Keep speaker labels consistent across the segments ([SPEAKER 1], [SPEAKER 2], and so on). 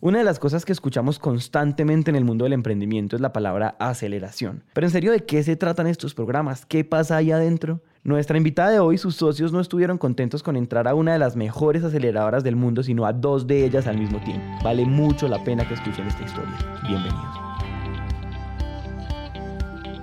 [SPEAKER 1] Una de las cosas que escuchamos constantemente en el mundo del emprendimiento es la palabra aceleración. Pero en serio, ¿de qué se tratan estos programas? ¿Qué pasa ahí adentro? Nuestra invitada de hoy, sus socios no estuvieron contentos con entrar a una de las mejores aceleradoras del mundo, sino a dos de ellas al mismo tiempo. Vale mucho la pena que escuchen esta historia. Bienvenidos.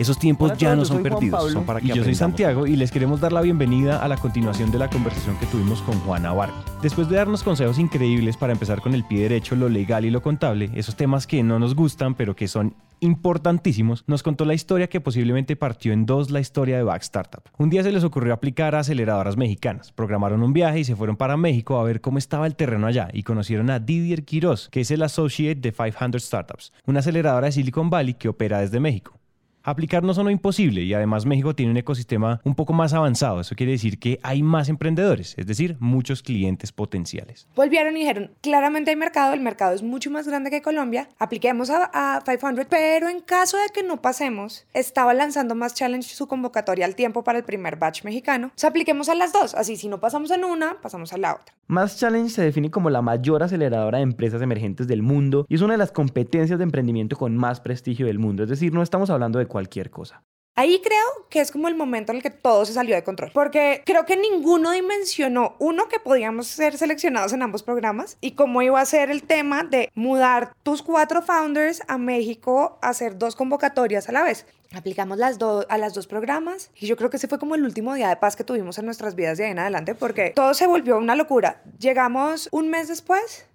[SPEAKER 2] Esos tiempos ya no son perdidos, son para que
[SPEAKER 3] Y yo soy Santiago y les queremos dar la bienvenida a la continuación de la conversación que tuvimos con Juana Vargas. Después de darnos consejos increíbles para empezar con el pie derecho, lo legal y lo contable, esos temas que no nos gustan pero que son importantísimos, nos contó la historia que posiblemente partió en dos la historia de Back Startup. Un día se les ocurrió aplicar a aceleradoras mexicanas. Programaron un viaje y se fueron para México a ver cómo estaba el terreno allá y conocieron a Didier Quiroz, que es el associate de 500 Startups, una aceleradora de Silicon Valley que opera desde México. Aplicar no sonó imposible y además México tiene un ecosistema un poco más avanzado. Eso quiere decir que hay más emprendedores, es decir, muchos clientes potenciales.
[SPEAKER 4] Volvieron y dijeron, claramente hay mercado, el mercado es mucho más grande que Colombia, apliquemos a, a 500, pero en caso de que no pasemos, estaba lanzando más challenge su convocatoria al tiempo para el primer batch mexicano. O sea, apliquemos a las dos, así si no pasamos en una, pasamos a la otra.
[SPEAKER 1] Mass Challenge se define como la mayor aceleradora de empresas emergentes del mundo y es una de las competencias de emprendimiento con más prestigio del mundo. Es decir, no estamos hablando de cualquier cosa.
[SPEAKER 4] Ahí creo que es como el momento en el que todo se salió de control, porque creo que ninguno dimensionó, uno, que podíamos ser seleccionados en ambos programas y cómo iba a ser el tema de mudar tus cuatro founders a México a hacer dos convocatorias a la vez. Aplicamos las do- a las dos programas y yo creo que ese fue como el último día de paz que tuvimos en nuestras vidas de ahí en adelante, porque todo se volvió una locura. Llegamos un mes después,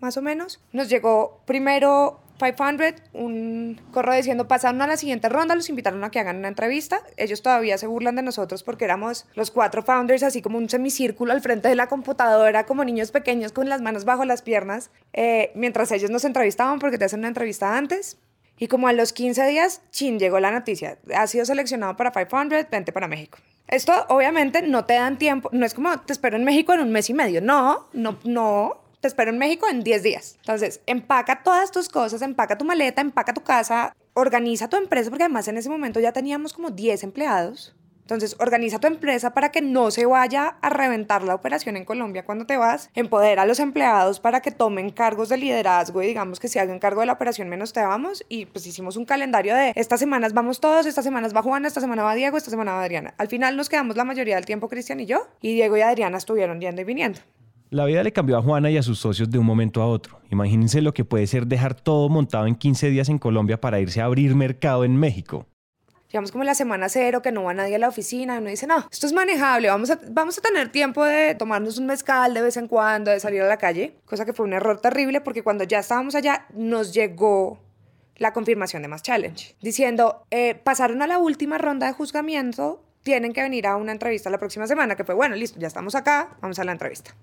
[SPEAKER 4] más o menos, nos llegó primero 500, un correo diciendo pasaron a la siguiente ronda, los invitaron a que hagan una entrevista. Ellos todavía se burlan de nosotros porque éramos los cuatro founders, así como un semicírculo al frente de la computadora, como niños pequeños con las manos bajo las piernas, eh, mientras ellos nos entrevistaban porque te hacen una entrevista antes. Y como a los 15 días, chin, llegó la noticia. Ha sido seleccionado para 500, vente para México. Esto obviamente no te dan tiempo, no es como te espero en México en un mes y medio. No, no, no, te espero en México en 10 días. Entonces, empaca todas tus cosas, empaca tu maleta, empaca tu casa, organiza tu empresa, porque además en ese momento ya teníamos como 10 empleados. Entonces, organiza tu empresa para que no se vaya a reventar la operación en Colombia cuando te vas. Empodera a los empleados para que tomen cargos de liderazgo y digamos que si hagan cargo de la operación menos te vamos. Y pues hicimos un calendario de estas semanas vamos todos, estas semanas va Juana, esta semana va Diego, esta semana va Adriana. Al final nos quedamos la mayoría del tiempo Cristian y yo. Y Diego y Adriana estuvieron yendo y viniendo.
[SPEAKER 3] La vida le cambió a Juana y a sus socios de un momento a otro. Imagínense lo que puede ser dejar todo montado en 15 días en Colombia para irse a abrir mercado en México.
[SPEAKER 4] Llegamos como la semana cero, que no va nadie a la oficina, y uno dice, no, esto es manejable, vamos a, vamos a tener tiempo de tomarnos un mezcal de vez en cuando, de salir a la calle, cosa que fue un error terrible porque cuando ya estábamos allá nos llegó la confirmación de Más Challenge, diciendo, eh, pasaron a la última ronda de juzgamiento, tienen que venir a una entrevista la próxima semana, que fue, bueno, listo, ya estamos acá, vamos a la entrevista.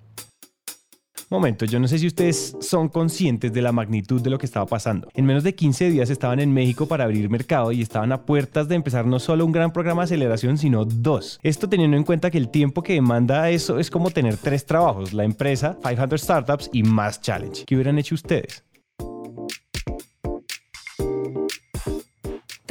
[SPEAKER 3] Momento, yo no sé si ustedes son conscientes de la magnitud de lo que estaba pasando. En menos de 15 días estaban en México para abrir mercado y estaban a puertas de empezar no solo un gran programa de aceleración, sino dos. Esto teniendo en cuenta que el tiempo que demanda eso es como tener tres trabajos, la empresa, 500 Startups y más Challenge. ¿Qué hubieran hecho ustedes?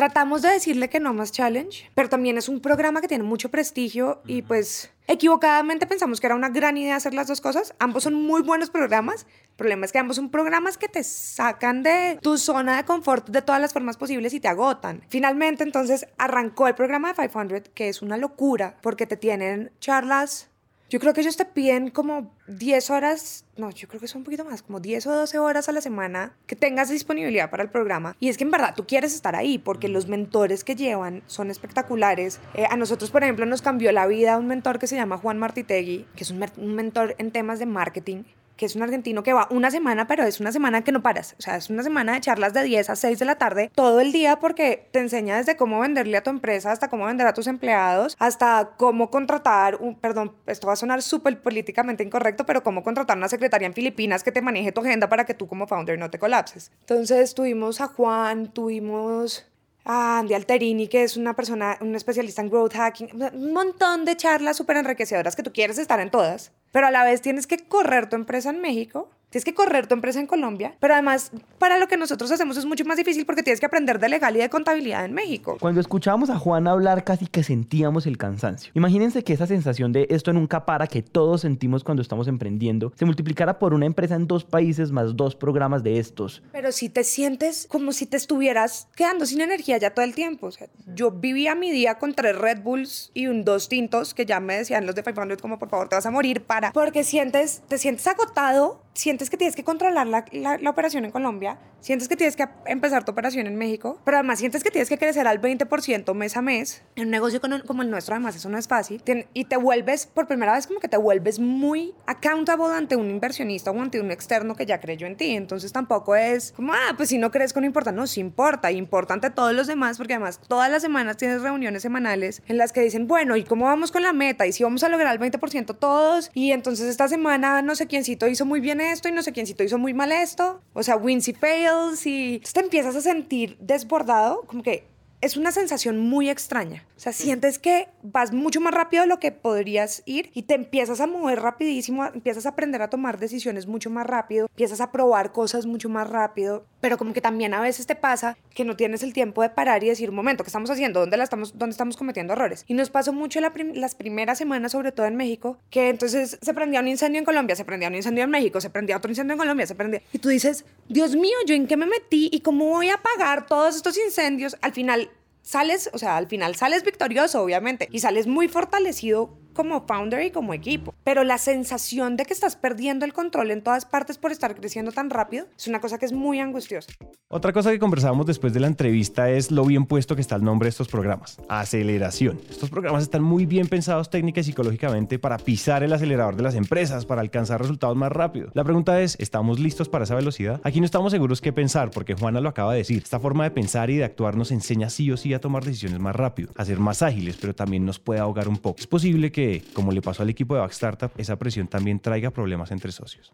[SPEAKER 4] Tratamos de decirle que no más challenge, pero también es un programa que tiene mucho prestigio y pues equivocadamente pensamos que era una gran idea hacer las dos cosas. Ambos son muy buenos programas. El problema es que ambos son programas que te sacan de tu zona de confort de todas las formas posibles y te agotan. Finalmente entonces arrancó el programa de 500, que es una locura porque te tienen charlas yo creo que ellos te piden como 10 horas, no, yo creo que son un poquito más, como 10 o 12 horas a la semana que tengas disponibilidad para el programa. Y es que en verdad tú quieres estar ahí porque los mentores que llevan son espectaculares. Eh, a nosotros, por ejemplo, nos cambió la vida un mentor que se llama Juan Martitegui, que es un, un mentor en temas de marketing que es un argentino que va una semana, pero es una semana que no paras. O sea, es una semana de charlas de 10 a 6 de la tarde todo el día porque te enseña desde cómo venderle a tu empresa hasta cómo vender a tus empleados, hasta cómo contratar, un, perdón, esto va a sonar súper políticamente incorrecto, pero cómo contratar una secretaria en Filipinas que te maneje tu agenda para que tú como founder no te colapses. Entonces tuvimos a Juan, tuvimos a Andy Alterini, que es una persona, un especialista en growth hacking, un montón de charlas súper enriquecedoras que tú quieres estar en todas, pero a la vez tienes que correr tu empresa en México Tienes que correr tu empresa en Colombia, pero además para lo que nosotros hacemos es mucho más difícil porque tienes que aprender de legal y de contabilidad en México.
[SPEAKER 1] Cuando escuchábamos a Juan hablar casi que sentíamos el cansancio. Imagínense que esa sensación de esto nunca para que todos sentimos cuando estamos emprendiendo se multiplicara por una empresa en dos países más dos programas de estos.
[SPEAKER 4] Pero si te sientes como si te estuvieras quedando sin energía ya todo el tiempo. O sea, yo vivía mi día con tres Red Bulls y un dos tintos que ya me decían los de 500 como por favor te vas a morir para porque sientes te sientes agotado sientes que tienes que controlar la, la, operación en Colombia, sientes que tienes que empezar tu operación en México, pero además sientes que tienes que crecer al 20% mes a mes. En un negocio como el nuestro, además, eso no es fácil. Y te vuelves, por primera vez, como que te vuelves muy accountable ante un inversionista o ante un externo que ya creyó en ti. Entonces tampoco es como, ah, pues si no crees que no importa. No, sí importa. Importa ante todos los demás, porque además todas las semanas tienes reuniones semanales en las que dicen, bueno, ¿y cómo vamos con la meta? ¿Y si vamos a lograr el 20% todos? Y entonces esta semana no sé quiéncito hizo muy bien esto y no sé quiéncito hizo muy mal esto. O sea, wins y fails y te empiezas a sentir desbordado, como que es una sensación muy extraña. O sea, sientes que vas mucho más rápido de lo que podrías ir y te empiezas a mover rapidísimo, empiezas a aprender a tomar decisiones mucho más rápido, empiezas a probar cosas mucho más rápido, pero como que también a veces te pasa que no tienes el tiempo de parar y decir, un momento, ¿qué estamos haciendo? ¿Dónde, la estamos, dónde estamos cometiendo errores? Y nos pasó mucho las primeras semanas, sobre todo en México, que entonces se prendía un incendio en Colombia, se prendía un incendio en México, se prendía otro incendio en Colombia, se prendía... Y tú dices, Dios mío, ¿yo en qué me metí? ¿Y cómo voy a apagar todos estos incendios? Al final sales, o sea, al final sales victorioso, obviamente, y sales muy fortalecido como founder y como equipo. Pero la sensación de que estás perdiendo el control en todas partes por estar creciendo tan rápido es una cosa que es muy angustiosa.
[SPEAKER 3] Otra cosa que conversábamos después de la entrevista es lo bien puesto que está el nombre de estos programas. Aceleración. Estos programas están muy bien pensados técnica y psicológicamente para pisar el acelerador de las empresas, para alcanzar resultados más rápido. La pregunta es, ¿estamos listos para esa velocidad? Aquí no estamos seguros qué pensar porque Juana lo acaba de decir. Esta forma de pensar y de actuar nos enseña sí o sí a tomar decisiones más rápido, a ser más ágiles, pero también nos puede ahogar un poco. Es posible que como le pasó al equipo de Back Startup, esa presión también traiga problemas entre socios.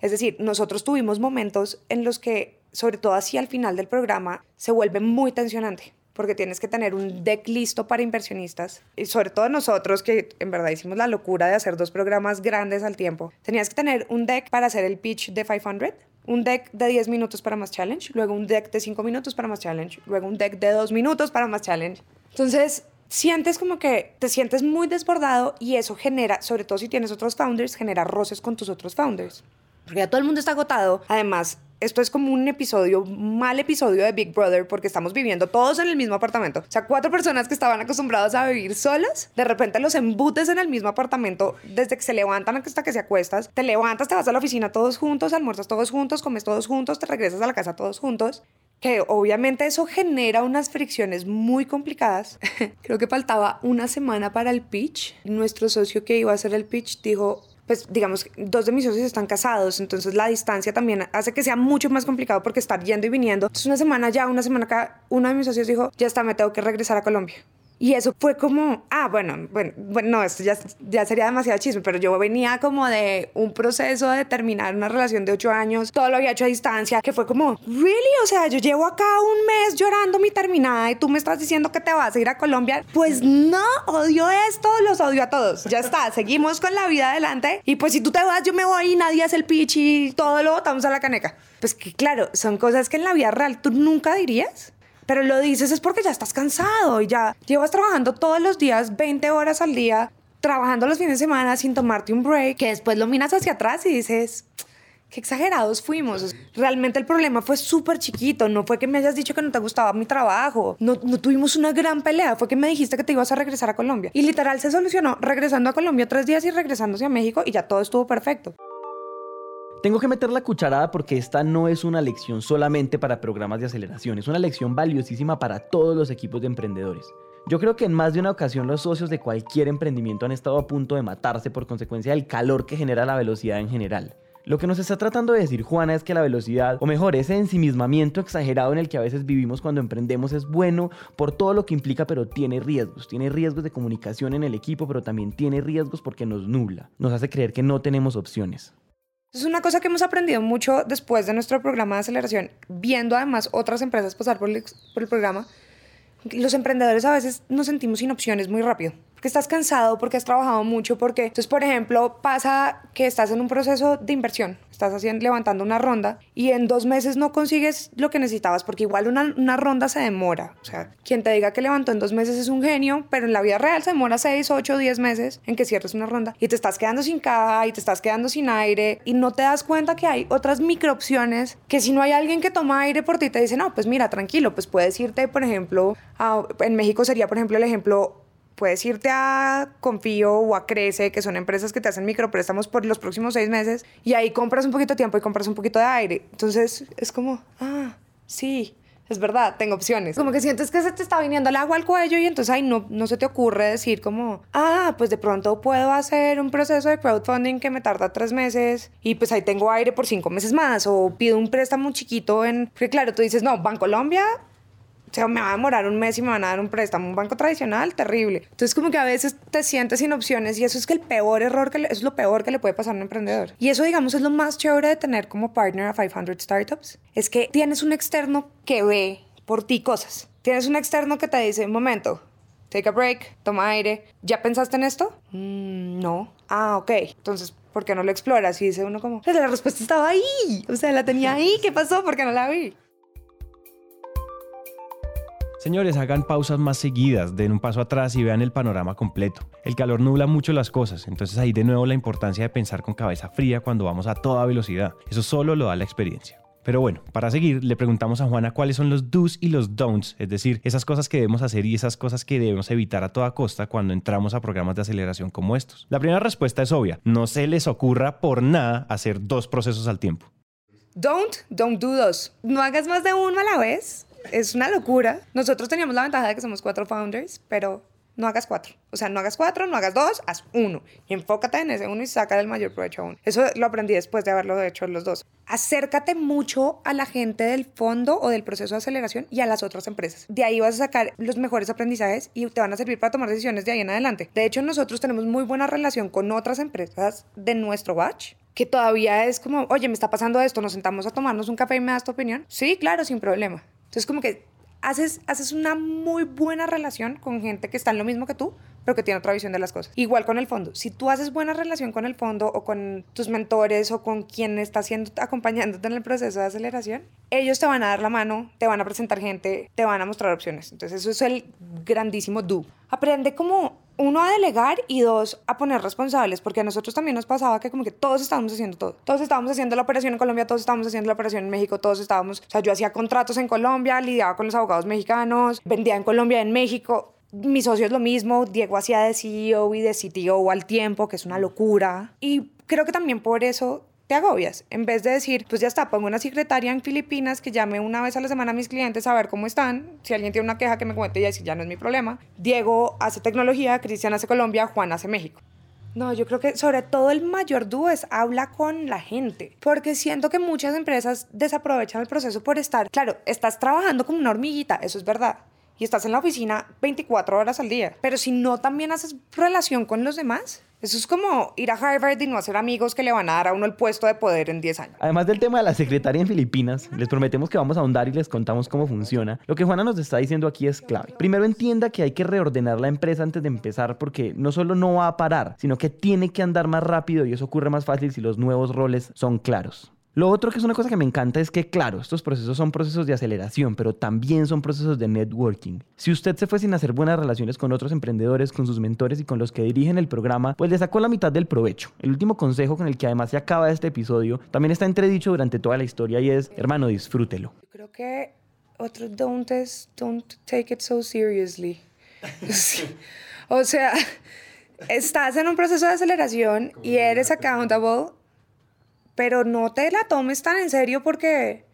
[SPEAKER 4] Es decir, nosotros tuvimos momentos en los que, sobre todo así al final del programa, se vuelve muy tensionante porque tienes que tener un deck listo para inversionistas. Y sobre todo nosotros, que en verdad hicimos la locura de hacer dos programas grandes al tiempo, tenías que tener un deck para hacer el pitch de 500, un deck de 10 minutos para más challenge, luego un deck de 5 minutos para más challenge, luego un deck de 2 minutos para más challenge. Entonces, sientes como que te sientes muy desbordado y eso genera, sobre todo si tienes otros founders, genera roces con tus otros founders. Porque ya todo el mundo está agotado. Además, esto es como un episodio, mal episodio de Big Brother, porque estamos viviendo todos en el mismo apartamento. O sea, cuatro personas que estaban acostumbrados a vivir solas, de repente los embutes en el mismo apartamento desde que se levantan hasta que se acuestas. Te levantas, te vas a la oficina todos juntos, almuerzas todos juntos, comes todos juntos, te regresas a la casa todos juntos que obviamente eso genera unas fricciones muy complicadas. Creo que faltaba una semana para el pitch. Nuestro socio que iba a hacer el pitch dijo, pues digamos, dos de mis socios están casados, entonces la distancia también hace que sea mucho más complicado porque estar yendo y viniendo. Entonces una semana ya, una semana acá, uno de mis socios dijo, ya está, me tengo que regresar a Colombia. Y eso fue como, ah, bueno, bueno, bueno no, esto ya, ya sería demasiado chisme, pero yo venía como de un proceso de terminar una relación de ocho años, todo lo había hecho a distancia, que fue como, ¿really? O sea, yo llevo acá un mes llorando mi terminada y tú me estás diciendo que te vas a ir a Colombia. Pues no, odio esto, los odio a todos. Ya está, seguimos con la vida adelante. Y pues si tú te vas, yo me voy y nadie hace el pitch y todo lo botamos a la caneca. Pues que claro, son cosas que en la vida real tú nunca dirías pero lo dices es porque ya estás cansado y ya llevas trabajando todos los días 20 horas al día, trabajando los fines de semana sin tomarte un break, que después lo miras hacia atrás y dices, qué exagerados fuimos. Realmente el problema fue súper chiquito. No fue que me hayas dicho que no te gustaba mi trabajo. No, no, tuvimos una gran pelea. Fue que me dijiste que te ibas a regresar a Colombia. Y literal se solucionó regresando a Colombia tres días y regresándose a México y ya todo estuvo perfecto.
[SPEAKER 1] Tengo que meter la cucharada porque esta no es una lección solamente para programas de aceleración, es una lección valiosísima para todos los equipos de emprendedores. Yo creo que en más de una ocasión los socios de cualquier emprendimiento han estado a punto de matarse por consecuencia del calor que genera la velocidad en general. Lo que nos está tratando de decir Juana es que la velocidad, o mejor, ese ensimismamiento exagerado en el que a veces vivimos cuando emprendemos es bueno por todo lo que implica, pero tiene riesgos. Tiene riesgos de comunicación en el equipo, pero también tiene riesgos porque nos nubla. Nos hace creer que no tenemos opciones.
[SPEAKER 4] Es una cosa que hemos aprendido mucho después de nuestro programa de aceleración, viendo además otras empresas pasar por el, por el programa. Los emprendedores a veces nos sentimos sin opciones muy rápido. Porque estás cansado, porque has trabajado mucho, porque entonces, por ejemplo, pasa que estás en un proceso de inversión, estás haciendo, levantando una ronda y en dos meses no consigues lo que necesitabas, porque igual una, ronda se demora. O sea, quien te diga que levantó en dos meses es un genio, pero en la vida real se demora seis, ocho, diez meses en que cierres una ronda y te estás quedando sin caja y te estás quedando sin aire y no te das cuenta que hay otras microopciones que si no hay alguien que toma aire por ti te dice, no, pues mira, tranquilo, pues puedes irte, por ejemplo, en México sería, por ejemplo, el ejemplo puedes irte a Confío o a Crece, que son empresas que te hacen micropréstamos por los próximos seis meses, y ahí compras un poquito de tiempo y compras un poquito de aire. Entonces es como, ah, sí, es verdad, tengo opciones. Como que sientes que se te está viniendo el agua al cuello y entonces ahí no, no se te ocurre decir como, ah, pues de pronto puedo hacer un proceso de crowdfunding que me tarda tres meses y pues ahí tengo aire por cinco meses más o pido un préstamo chiquito en... Porque claro, tú dices, no, Bancolombia o sea, me va a demorar un mes y me van a dar un préstamo. Un banco tradicional, terrible. Entonces, como que a veces te sientes sin opciones y eso es que el peor error, que le, es lo peor que le puede pasar a un emprendedor. Y eso, digamos, es lo más chévere de tener como partner a 500 Startups. Es que tienes un externo que ve por ti cosas. Tienes un externo que te dice, un momento, take a break, toma aire. ¿Ya pensaste en esto? Mm, no. Ah, ok. Entonces, ¿por qué no lo exploras? Y dice uno como, la respuesta estaba ahí. O sea, la tenía ahí. ¿Qué pasó? ¿Por qué no la vi?
[SPEAKER 3] Señores, hagan pausas más seguidas, den un paso atrás y vean el panorama completo. El calor nubla mucho las cosas, entonces ahí de nuevo la importancia de pensar con cabeza fría cuando vamos a toda velocidad. Eso solo lo da la experiencia. Pero bueno, para seguir, le preguntamos a Juana cuáles son los do's y los don'ts, es decir, esas cosas que debemos hacer y esas cosas que debemos evitar a toda costa cuando entramos a programas de aceleración como estos. La primera respuesta es obvia, no se les ocurra por nada hacer dos procesos al tiempo.
[SPEAKER 4] Don't, don't do dos. No hagas más de uno a la vez es una locura. Nosotros teníamos la ventaja de que somos cuatro founders, pero no hagas cuatro. O sea, no hagas cuatro, no hagas dos, haz uno. Y enfócate en ese uno y saca el mayor provecho a uno. Eso lo aprendí después de haberlo hecho los dos. Acércate mucho a la gente del fondo o del proceso de aceleración y a las otras empresas. De ahí vas a sacar los mejores aprendizajes y te van a servir para tomar decisiones de ahí en adelante. De hecho, nosotros tenemos muy buena relación con otras empresas de nuestro batch que todavía es como, oye, me está pasando esto, nos sentamos a tomarnos un café y me das tu opinión. Sí, claro, sin problema. Entonces como que haces, haces una muy buena relación con gente que está en lo mismo que tú, pero que tiene otra visión de las cosas. Igual con el fondo. Si tú haces buena relación con el fondo o con tus mentores o con quien está haciendo, acompañándote en el proceso de aceleración, ellos te van a dar la mano, te van a presentar gente, te van a mostrar opciones. Entonces eso es el grandísimo do. Aprende como uno a delegar y dos a poner responsables, porque a nosotros también nos pasaba que como que todos estábamos haciendo todo. Todos estábamos haciendo la operación en Colombia, todos estábamos haciendo la operación en México, todos estábamos, o sea, yo hacía contratos en Colombia, lidiaba con los abogados mexicanos, vendía en Colombia, en México. Mi socio es lo mismo, Diego hacía de CEO y de CTO al tiempo, que es una locura. Y creo que también por eso te agobias. En vez de decir, pues ya está, pongo una secretaria en Filipinas que llame una vez a la semana a mis clientes a ver cómo están. Si alguien tiene una queja que me cuente y decir, ya no es mi problema. Diego hace tecnología, Cristian hace Colombia, Juan hace México. No, yo creo que sobre todo el mayor dúo es habla con la gente, porque siento que muchas empresas desaprovechan el proceso por estar, claro, estás trabajando como una hormiguita, eso es verdad, y estás en la oficina 24 horas al día, pero si no también haces relación con los demás, eso es como ir a Harvard y no hacer amigos que le van a dar a uno el puesto de poder en 10 años.
[SPEAKER 1] Además del tema de la secretaria en Filipinas, les prometemos que vamos a ahondar y les contamos cómo funciona. Lo que Juana nos está diciendo aquí es clave. Primero entienda que hay que reordenar la empresa antes de empezar porque no solo no va a parar, sino que tiene que andar más rápido y eso ocurre más fácil si los nuevos roles son claros. Lo otro que es una cosa que me encanta es que, claro, estos procesos son procesos de aceleración, pero también son procesos de networking. Si usted se fue sin hacer buenas relaciones con otros emprendedores, con sus mentores y con los que dirigen el programa, pues le sacó la mitad del provecho. El último consejo con el que además se acaba este episodio también está entredicho durante toda la historia y es, hermano, disfrútelo.
[SPEAKER 4] Yo creo que otro don't es, don't take it so seriously. O sea, estás en un proceso de aceleración y eres accountable pero no te la tomes tan en serio porque,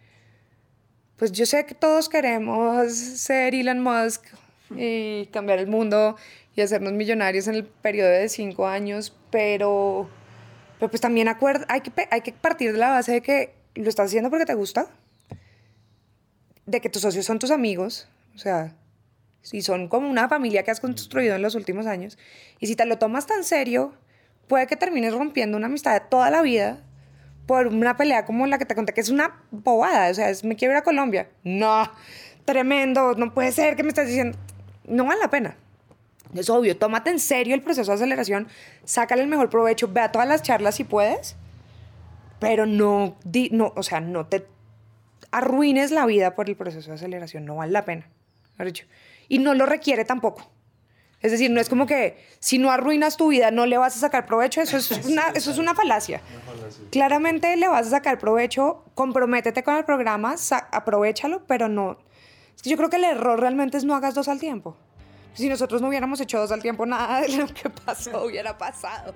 [SPEAKER 4] pues yo sé que todos queremos ser Elon Musk y cambiar el mundo y hacernos millonarios en el periodo de cinco años, pero, pero pues también hay, que, hay que partir de la base de que lo estás haciendo porque te gusta, de que tus socios son tus amigos, o sea, si son como una familia que has construido en los últimos años, y si te lo tomas tan serio, puede que termines rompiendo una amistad de toda la vida por una pelea como la que te conté, que es una bobada, o sea, me quiero ir a Colombia. No, tremendo, no puede ser que me estés diciendo, no vale la pena. Es obvio, tómate en serio el proceso de aceleración, sácale el mejor provecho, ve a todas las charlas si puedes, pero no, no o sea, no te arruines la vida por el proceso de aceleración, no vale la pena. Y no lo requiere tampoco. Es decir, no es como que si no arruinas tu vida no le vas a sacar provecho, eso es una, eso es una falacia. Claramente le vas a sacar provecho, comprométete con el programa, aprovechalo, pero no. Es que yo creo que el error realmente es no hagas dos al tiempo. Si nosotros no hubiéramos hecho dos al tiempo, nada de lo que pasó hubiera pasado.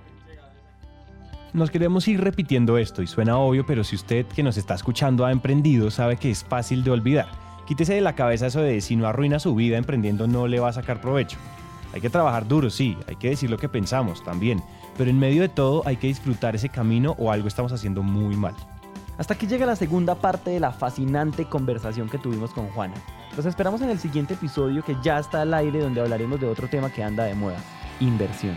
[SPEAKER 3] Nos queremos ir repitiendo esto y suena obvio, pero si usted que nos está escuchando ha emprendido, sabe que es fácil de olvidar. Quítese de la cabeza eso de si no arruina su vida emprendiendo no le va a sacar provecho. Hay que trabajar duro, sí, hay que decir lo que pensamos también, pero en medio de todo hay que disfrutar ese camino o algo estamos haciendo muy mal.
[SPEAKER 1] Hasta aquí llega la segunda parte de la fascinante conversación que tuvimos con Juana. Los esperamos en el siguiente episodio que ya está al aire donde hablaremos de otro tema que anda de moda, inversión.